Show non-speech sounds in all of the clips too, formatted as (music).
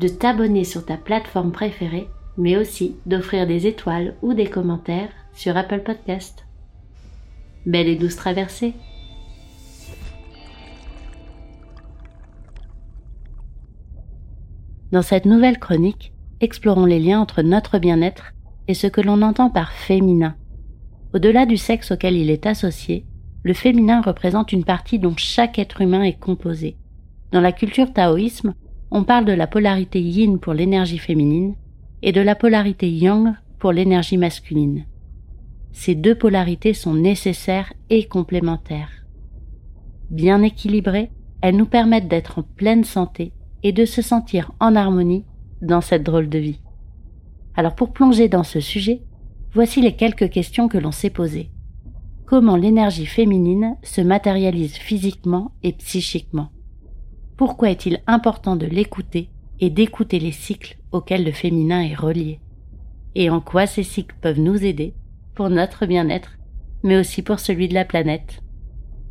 de t'abonner sur ta plateforme préférée, mais aussi d'offrir des étoiles ou des commentaires sur Apple Podcast. Belle et douce traversée Dans cette nouvelle chronique, explorons les liens entre notre bien-être et ce que l'on entend par féminin. Au-delà du sexe auquel il est associé, le féminin représente une partie dont chaque être humain est composé. Dans la culture taoïsme, on parle de la polarité yin pour l'énergie féminine et de la polarité yang pour l'énergie masculine. Ces deux polarités sont nécessaires et complémentaires. Bien équilibrées, elles nous permettent d'être en pleine santé et de se sentir en harmonie dans cette drôle de vie. Alors pour plonger dans ce sujet, voici les quelques questions que l'on s'est posées. Comment l'énergie féminine se matérialise physiquement et psychiquement? Pourquoi est-il important de l'écouter et d'écouter les cycles auxquels le féminin est relié? Et en quoi ces cycles peuvent nous aider pour notre bien-être, mais aussi pour celui de la planète?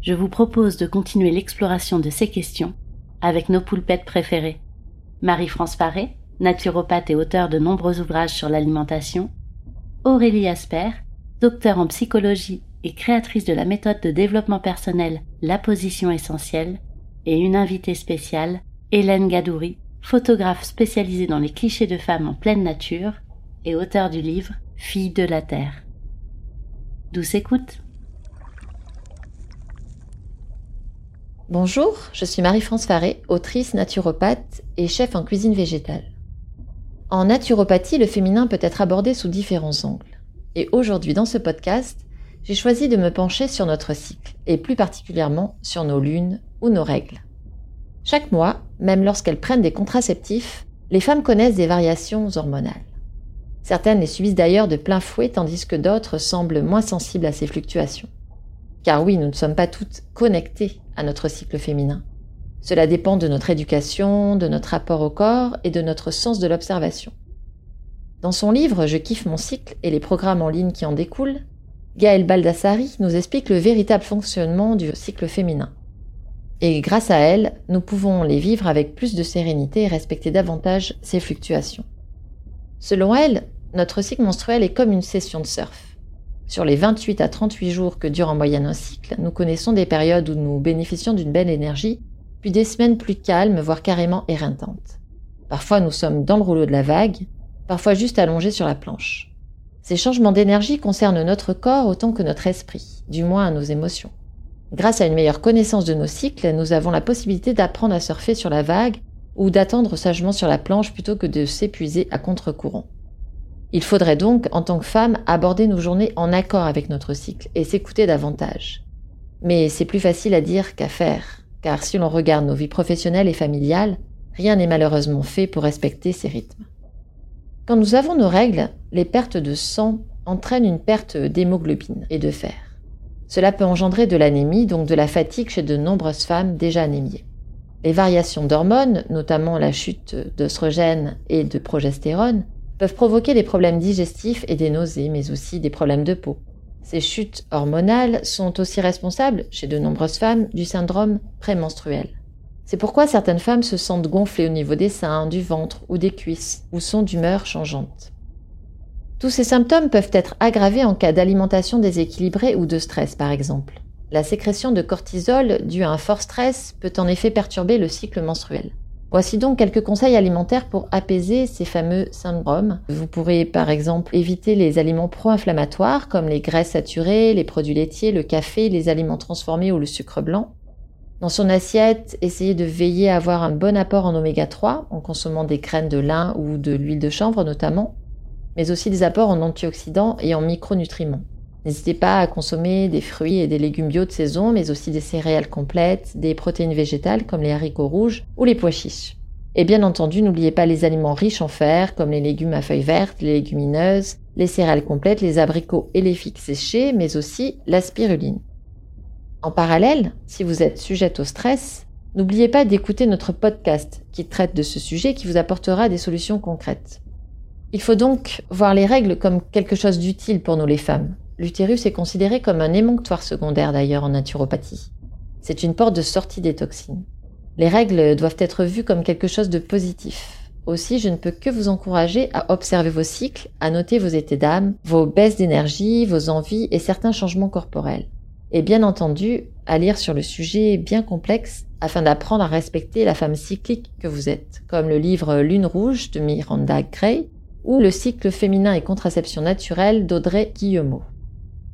Je vous propose de continuer l'exploration de ces questions avec nos poulpettes préférées. Marie-France Paré, naturopathe et auteur de nombreux ouvrages sur l'alimentation, Aurélie Asper, docteur en psychologie et créatrice de la méthode de développement personnel La Position Essentielle, et une invitée spéciale, Hélène Gadouri, photographe spécialisée dans les clichés de femmes en pleine nature et auteur du livre Fille de la Terre. Douce écoute Bonjour, je suis Marie-France Faré, autrice naturopathe et chef en cuisine végétale. En naturopathie, le féminin peut être abordé sous différents angles. Et aujourd'hui, dans ce podcast, j'ai choisi de me pencher sur notre cycle, et plus particulièrement sur nos lunes ou nos règles. Chaque mois, même lorsqu'elles prennent des contraceptifs, les femmes connaissent des variations hormonales. Certaines les subissent d'ailleurs de plein fouet, tandis que d'autres semblent moins sensibles à ces fluctuations. Car oui, nous ne sommes pas toutes connectées à notre cycle féminin. Cela dépend de notre éducation, de notre rapport au corps et de notre sens de l'observation. Dans son livre Je kiffe mon cycle et les programmes en ligne qui en découlent, Gaëlle Baldassari nous explique le véritable fonctionnement du cycle féminin. Et grâce à elle, nous pouvons les vivre avec plus de sérénité et respecter davantage ces fluctuations. Selon elle, notre cycle menstruel est comme une session de surf. Sur les 28 à 38 jours que dure en moyenne un cycle, nous connaissons des périodes où nous bénéficions d'une belle énergie, puis des semaines plus calmes, voire carrément éreintantes. Parfois nous sommes dans le rouleau de la vague, parfois juste allongés sur la planche. Ces changements d'énergie concernent notre corps autant que notre esprit, du moins nos émotions. Grâce à une meilleure connaissance de nos cycles, nous avons la possibilité d'apprendre à surfer sur la vague ou d'attendre sagement sur la planche plutôt que de s'épuiser à contre-courant. Il faudrait donc, en tant que femme, aborder nos journées en accord avec notre cycle et s'écouter davantage. Mais c'est plus facile à dire qu'à faire, car si l'on regarde nos vies professionnelles et familiales, rien n'est malheureusement fait pour respecter ces rythmes. Quand nous avons nos règles, les pertes de sang entraînent une perte d'hémoglobine et de fer. Cela peut engendrer de l'anémie, donc de la fatigue chez de nombreuses femmes déjà anémiées. Les variations d'hormones, notamment la chute d'oestrogène et de progestérone, peuvent provoquer des problèmes digestifs et des nausées, mais aussi des problèmes de peau. Ces chutes hormonales sont aussi responsables, chez de nombreuses femmes, du syndrome prémenstruel. C'est pourquoi certaines femmes se sentent gonflées au niveau des seins, du ventre ou des cuisses, ou sont d'humeur changeante. Tous ces symptômes peuvent être aggravés en cas d'alimentation déséquilibrée ou de stress, par exemple. La sécrétion de cortisol due à un fort stress peut en effet perturber le cycle menstruel. Voici donc quelques conseils alimentaires pour apaiser ces fameux syndromes. Vous pourrez par exemple éviter les aliments pro-inflammatoires comme les graisses saturées, les produits laitiers, le café, les aliments transformés ou le sucre blanc. Dans son assiette, essayez de veiller à avoir un bon apport en oméga 3 en consommant des graines de lin ou de l'huile de chanvre notamment, mais aussi des apports en antioxydants et en micronutriments. N'hésitez pas à consommer des fruits et des légumes bio de saison, mais aussi des céréales complètes, des protéines végétales comme les haricots rouges ou les pois chiches. Et bien entendu, n'oubliez pas les aliments riches en fer, comme les légumes à feuilles vertes, les légumineuses, les céréales complètes, les abricots et les figues séchées, mais aussi la spiruline. En parallèle, si vous êtes sujette au stress, n'oubliez pas d'écouter notre podcast qui traite de ce sujet qui vous apportera des solutions concrètes. Il faut donc voir les règles comme quelque chose d'utile pour nous les femmes, L'utérus est considéré comme un émonctoire secondaire d'ailleurs en naturopathie. C'est une porte de sortie des toxines. Les règles doivent être vues comme quelque chose de positif. Aussi, je ne peux que vous encourager à observer vos cycles, à noter vos états d'âme, vos baisses d'énergie, vos envies et certains changements corporels. Et bien entendu, à lire sur le sujet bien complexe afin d'apprendre à respecter la femme cyclique que vous êtes, comme le livre Lune rouge de Miranda Gray ou le cycle féminin et contraception naturelle d'Audrey Guillemot.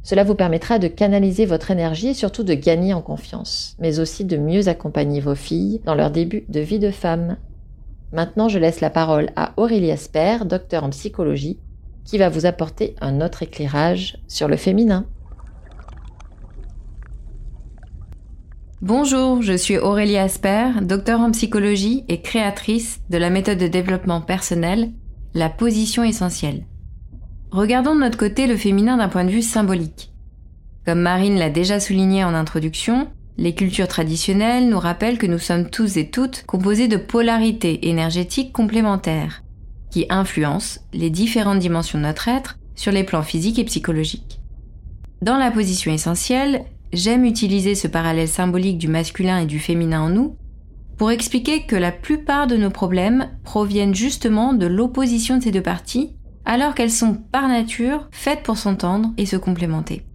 Cela vous permettra de canaliser votre énergie et surtout de gagner en confiance, mais aussi de mieux accompagner vos filles dans leur début de vie de femme. Maintenant, je laisse la parole à Aurélie Asper, docteur en psychologie, qui va vous apporter un autre éclairage sur le féminin. Bonjour, je suis Aurélie Asper, docteur en psychologie et créatrice de la méthode de développement personnel, la position essentielle. Regardons de notre côté le féminin d'un point de vue symbolique. Comme Marine l'a déjà souligné en introduction, les cultures traditionnelles nous rappellent que nous sommes tous et toutes composés de polarités énergétiques complémentaires, qui influencent les différentes dimensions de notre être sur les plans physiques et psychologiques. Dans la position essentielle, j'aime utiliser ce parallèle symbolique du masculin et du féminin en nous pour expliquer que la plupart de nos problèmes proviennent justement de l'opposition de ces deux parties alors qu'elles sont par nature faites pour s'entendre et se complémenter.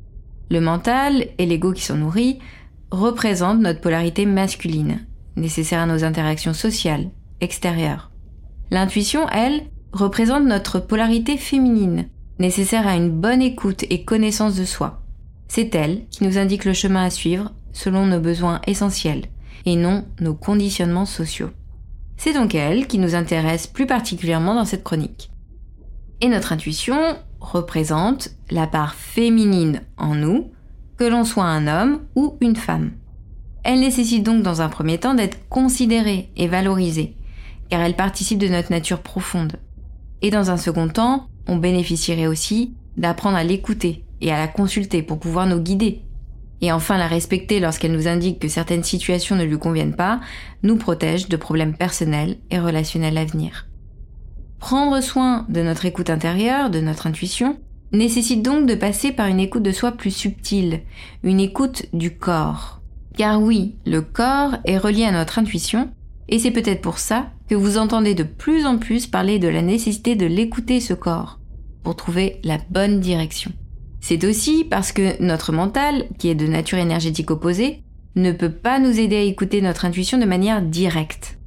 Le mental et l'ego qui s'en nourrit représentent notre polarité masculine, nécessaire à nos interactions sociales, extérieures. L'intuition, elle, représente notre polarité féminine, nécessaire à une bonne écoute et connaissance de soi. C'est elle qui nous indique le chemin à suivre selon nos besoins essentiels et non nos conditionnements sociaux. C'est donc elle qui nous intéresse plus particulièrement dans cette chronique. Et notre intuition représente la part féminine en nous, que l'on soit un homme ou une femme. Elle nécessite donc dans un premier temps d'être considérée et valorisée, car elle participe de notre nature profonde. Et dans un second temps, on bénéficierait aussi d'apprendre à l'écouter et à la consulter pour pouvoir nous guider. Et enfin la respecter lorsqu'elle nous indique que certaines situations ne lui conviennent pas, nous protège de problèmes personnels et relationnels à venir. Prendre soin de notre écoute intérieure, de notre intuition, nécessite donc de passer par une écoute de soi plus subtile, une écoute du corps. Car oui, le corps est relié à notre intuition, et c'est peut-être pour ça que vous entendez de plus en plus parler de la nécessité de l'écouter ce corps, pour trouver la bonne direction. C'est aussi parce que notre mental, qui est de nature énergétique opposée, ne peut pas nous aider à écouter notre intuition de manière directe.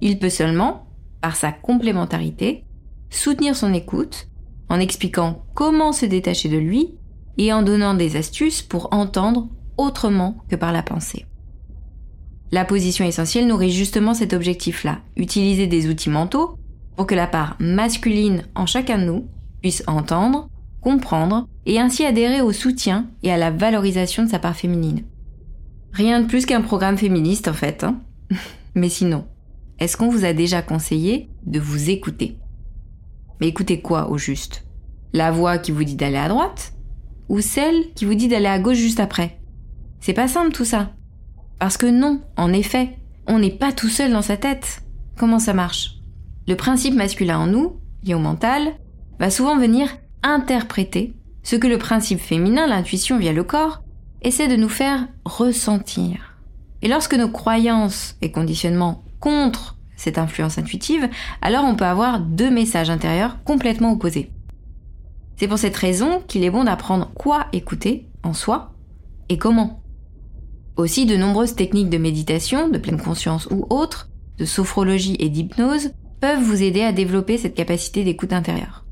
Il peut seulement, par sa complémentarité, soutenir son écoute en expliquant comment se détacher de lui et en donnant des astuces pour entendre autrement que par la pensée. La position essentielle nourrit justement cet objectif-là, utiliser des outils mentaux pour que la part masculine en chacun de nous puisse entendre, comprendre et ainsi adhérer au soutien et à la valorisation de sa part féminine. Rien de plus qu'un programme féministe en fait, hein (laughs) Mais sinon, est-ce qu'on vous a déjà conseillé de vous écouter? Mais écoutez quoi au juste? La voix qui vous dit d'aller à droite Ou celle qui vous dit d'aller à gauche juste après? C'est pas simple tout ça. Parce que non, en effet, on n'est pas tout seul dans sa tête. Comment ça marche? Le principe masculin en nous, lié au mental, va souvent venir interpréter ce que le principe féminin, l'intuition via le corps, essaie de nous faire ressentir. Et lorsque nos croyances et conditionnements contre cette influence intuitive, alors on peut avoir deux messages intérieurs complètement opposés. C'est pour cette raison qu'il est bon d'apprendre quoi écouter en soi et comment. Aussi, de nombreuses techniques de méditation, de pleine conscience ou autres, de sophrologie et d'hypnose peuvent vous aider à développer cette capacité d'écoute intérieure.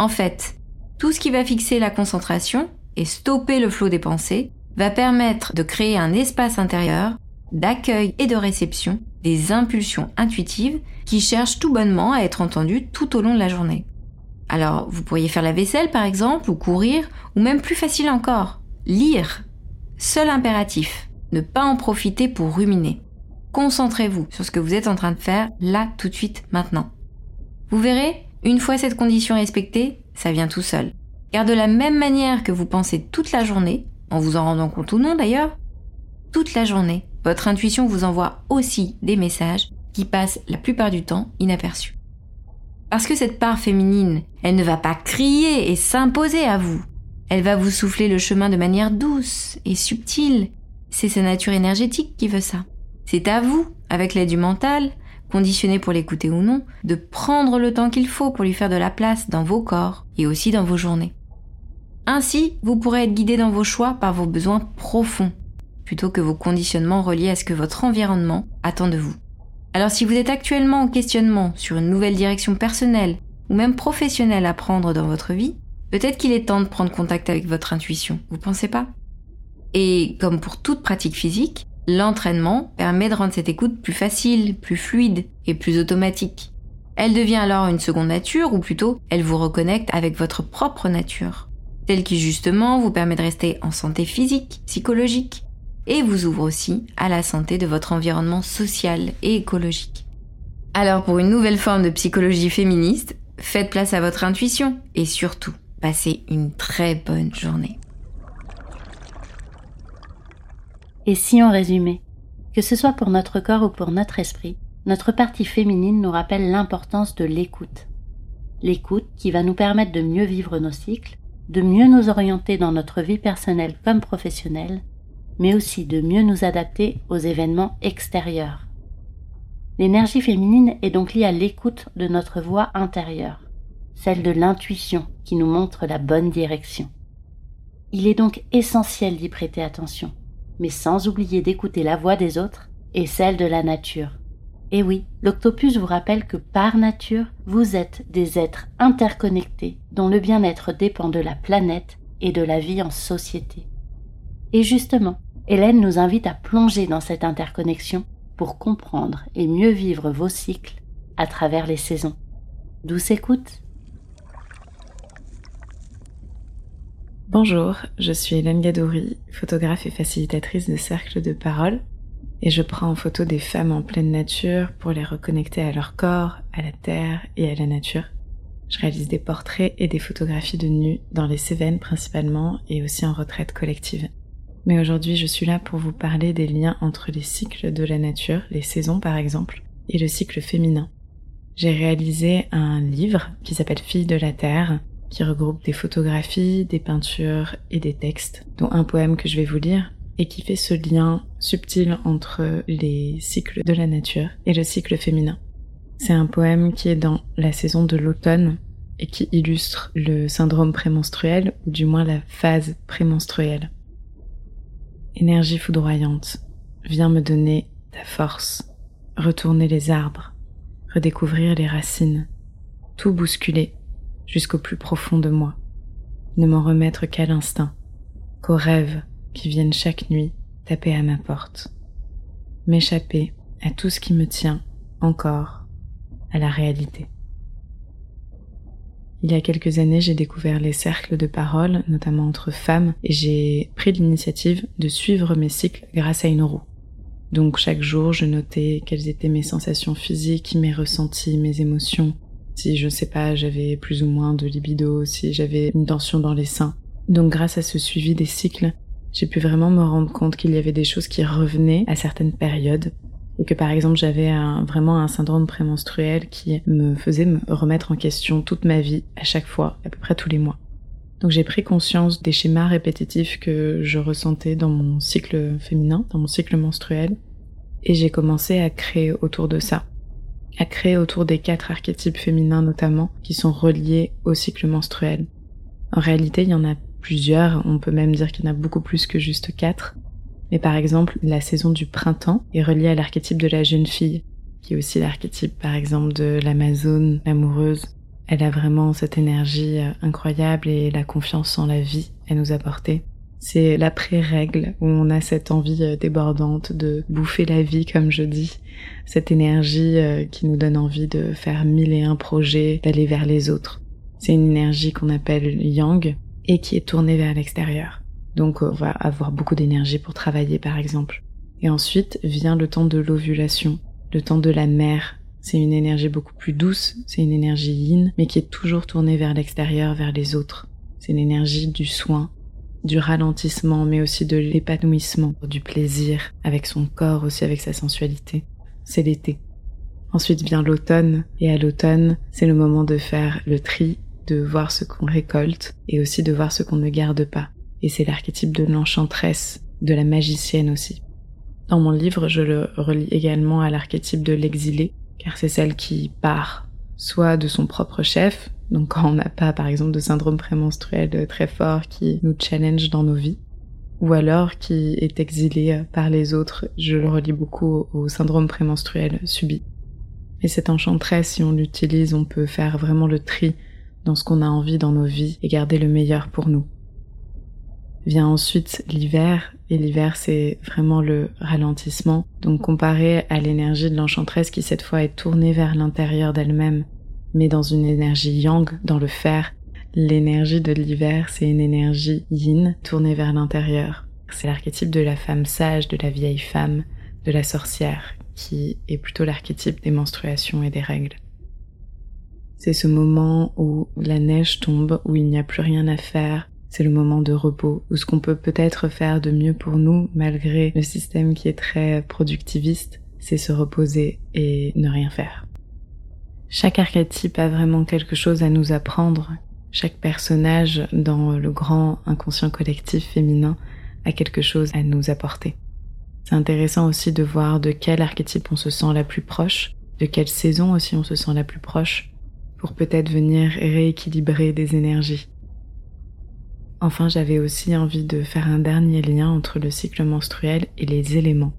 En fait, tout ce qui va fixer la concentration et stopper le flot des pensées va permettre de créer un espace intérieur d'accueil et de réception des impulsions intuitives qui cherchent tout bonnement à être entendues tout au long de la journée. Alors, vous pourriez faire la vaisselle par exemple, ou courir, ou même plus facile encore, lire. Seul impératif, ne pas en profiter pour ruminer. Concentrez-vous sur ce que vous êtes en train de faire là, tout de suite, maintenant. Vous verrez, une fois cette condition respectée, ça vient tout seul. Car de la même manière que vous pensez toute la journée, en vous en rendant compte ou non d'ailleurs, toute la journée, votre intuition vous envoie aussi des messages qui passent la plupart du temps inaperçus. Parce que cette part féminine, elle ne va pas crier et s'imposer à vous. Elle va vous souffler le chemin de manière douce et subtile. C'est sa nature énergétique qui veut ça. C'est à vous, avec l'aide du mental, conditionné pour l'écouter ou non, de prendre le temps qu'il faut pour lui faire de la place dans vos corps et aussi dans vos journées. Ainsi, vous pourrez être guidé dans vos choix par vos besoins profonds, plutôt que vos conditionnements reliés à ce que votre environnement attend de vous. Alors si vous êtes actuellement en questionnement sur une nouvelle direction personnelle ou même professionnelle à prendre dans votre vie, peut-être qu'il est temps de prendre contact avec votre intuition, vous pensez pas? Et comme pour toute pratique physique, l'entraînement permet de rendre cette écoute plus facile, plus fluide et plus automatique. Elle devient alors une seconde nature, ou plutôt, elle vous reconnecte avec votre propre nature, celle qui justement vous permet de rester en santé physique, psychologique, et vous ouvre aussi à la santé de votre environnement social et écologique. Alors pour une nouvelle forme de psychologie féministe, faites place à votre intuition et surtout, passez une très bonne journée. Et si on résumait Que ce soit pour notre corps ou pour notre esprit, notre partie féminine nous rappelle l'importance de l'écoute. L'écoute qui va nous permettre de mieux vivre nos cycles, de mieux nous orienter dans notre vie personnelle comme professionnelle, mais aussi de mieux nous adapter aux événements extérieurs. L'énergie féminine est donc liée à l'écoute de notre voix intérieure, celle de l'intuition qui nous montre la bonne direction. Il est donc essentiel d'y prêter attention, mais sans oublier d'écouter la voix des autres et celle de la nature. Et oui, l'octopus vous rappelle que par nature, vous êtes des êtres interconnectés dont le bien-être dépend de la planète et de la vie en société. Et justement, Hélène nous invite à plonger dans cette interconnexion pour comprendre et mieux vivre vos cycles à travers les saisons. Douce écoute Bonjour, je suis Hélène Gadouri, photographe et facilitatrice de cercles de parole, et je prends en photo des femmes en pleine nature pour les reconnecter à leur corps, à la terre et à la nature. Je réalise des portraits et des photographies de nus dans les Cévennes principalement et aussi en retraite collective. Mais aujourd'hui, je suis là pour vous parler des liens entre les cycles de la nature, les saisons par exemple, et le cycle féminin. J'ai réalisé un livre qui s'appelle Filles de la Terre, qui regroupe des photographies, des peintures et des textes, dont un poème que je vais vous lire, et qui fait ce lien subtil entre les cycles de la nature et le cycle féminin. C'est un poème qui est dans la saison de l'automne et qui illustre le syndrome prémenstruel, ou du moins la phase prémenstruelle. Énergie foudroyante, viens me donner ta force, retourner les arbres, redécouvrir les racines, tout bousculer jusqu'au plus profond de moi, ne m'en remettre qu'à l'instinct, qu'aux rêves qui viennent chaque nuit taper à ma porte, m'échapper à tout ce qui me tient encore à la réalité. Il y a quelques années, j'ai découvert les cercles de parole, notamment entre femmes, et j'ai pris l'initiative de suivre mes cycles grâce à une roue. Donc chaque jour, je notais quelles étaient mes sensations physiques, mes ressentis, mes émotions. Si je sais pas, j'avais plus ou moins de libido, si j'avais une tension dans les seins. Donc grâce à ce suivi des cycles, j'ai pu vraiment me rendre compte qu'il y avait des choses qui revenaient à certaines périodes et que par exemple j'avais vraiment un syndrome prémenstruel qui me faisait me remettre en question toute ma vie à chaque fois, à peu près tous les mois. Donc j'ai pris conscience des schémas répétitifs que je ressentais dans mon cycle féminin, dans mon cycle menstruel, et j'ai commencé à créer autour de ça, à créer autour des quatre archétypes féminins notamment, qui sont reliés au cycle menstruel. En réalité, il y en a plusieurs, on peut même dire qu'il y en a beaucoup plus que juste quatre, mais par exemple, la saison du printemps est reliée à l'archétype de la jeune fille, qui est aussi l'archétype par exemple de l'Amazone, l'amoureuse. Elle a vraiment cette énergie euh, incroyable et la confiance en la vie à nous apporter. C'est l'après-règle où on a cette envie euh, débordante de bouffer la vie, comme je dis. Cette énergie euh, qui nous donne envie de faire mille et un projets, d'aller vers les autres. C'est une énergie qu'on appelle yang et qui est tournée vers l'extérieur. Donc on va avoir beaucoup d'énergie pour travailler par exemple. Et ensuite vient le temps de l'ovulation, le temps de la mère. C'est une énergie beaucoup plus douce, c'est une énergie yin, mais qui est toujours tournée vers l'extérieur, vers les autres. C'est une énergie du soin, du ralentissement, mais aussi de l'épanouissement, du plaisir, avec son corps, aussi avec sa sensualité. C'est l'été. Ensuite vient l'automne, et à l'automne, c'est le moment de faire le tri, de voir ce qu'on récolte, et aussi de voir ce qu'on ne garde pas. Et c'est l'archétype de l'enchanteresse, de la magicienne aussi. Dans mon livre, je le relie également à l'archétype de l'exilé, car c'est celle qui part, soit de son propre chef, donc quand on n'a pas par exemple de syndrome prémenstruel très fort qui nous challenge dans nos vies, ou alors qui est exilé par les autres, je le relis beaucoup au syndrome prémenstruel subi. Et cette enchanteresse, si on l'utilise, on peut faire vraiment le tri dans ce qu'on a envie dans nos vies et garder le meilleur pour nous. Vient ensuite l'hiver, et l'hiver c'est vraiment le ralentissement, donc comparé à l'énergie de l'enchanteresse qui cette fois est tournée vers l'intérieur d'elle-même mais dans une énergie yang, dans le fer. L'énergie de l'hiver, c'est une énergie yin tournée vers l'intérieur. C'est l'archétype de la femme sage, de la vieille femme, de la sorcière, qui est plutôt l'archétype des menstruations et des règles. C'est ce moment où la neige tombe, où il n'y a plus rien à faire, c'est le moment de repos, où ce qu'on peut peut-être faire de mieux pour nous, malgré le système qui est très productiviste, c'est se reposer et ne rien faire. Chaque archétype a vraiment quelque chose à nous apprendre. Chaque personnage dans le grand inconscient collectif féminin a quelque chose à nous apporter. C'est intéressant aussi de voir de quel archétype on se sent la plus proche, de quelle saison aussi on se sent la plus proche, pour peut-être venir rééquilibrer des énergies. Enfin, j'avais aussi envie de faire un dernier lien entre le cycle menstruel et les éléments.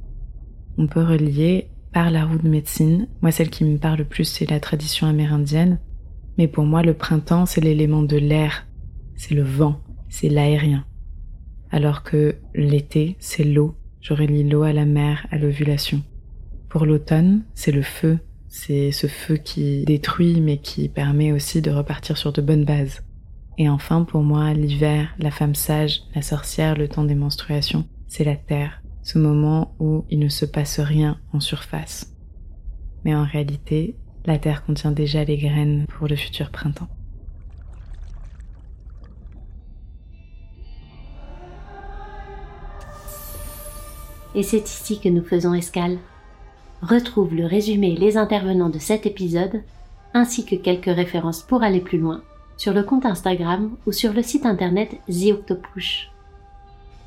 On peut relier par la roue de médecine. Moi, celle qui me parle le plus, c'est la tradition amérindienne. Mais pour moi, le printemps, c'est l'élément de l'air, c'est le vent, c'est l'aérien. Alors que l'été, c'est l'eau. Je relie l'eau à la mer, à l'ovulation. Pour l'automne, c'est le feu. C'est ce feu qui détruit mais qui permet aussi de repartir sur de bonnes bases. Et enfin, pour moi, l'hiver, la femme sage, la sorcière, le temps des menstruations, c'est la terre ce moment où il ne se passe rien en surface. Mais en réalité, la Terre contient déjà les graines pour le futur printemps. Et c'est ici que nous faisons escale. Retrouve le résumé et les intervenants de cet épisode, ainsi que quelques références pour aller plus loin, sur le compte Instagram ou sur le site internet The.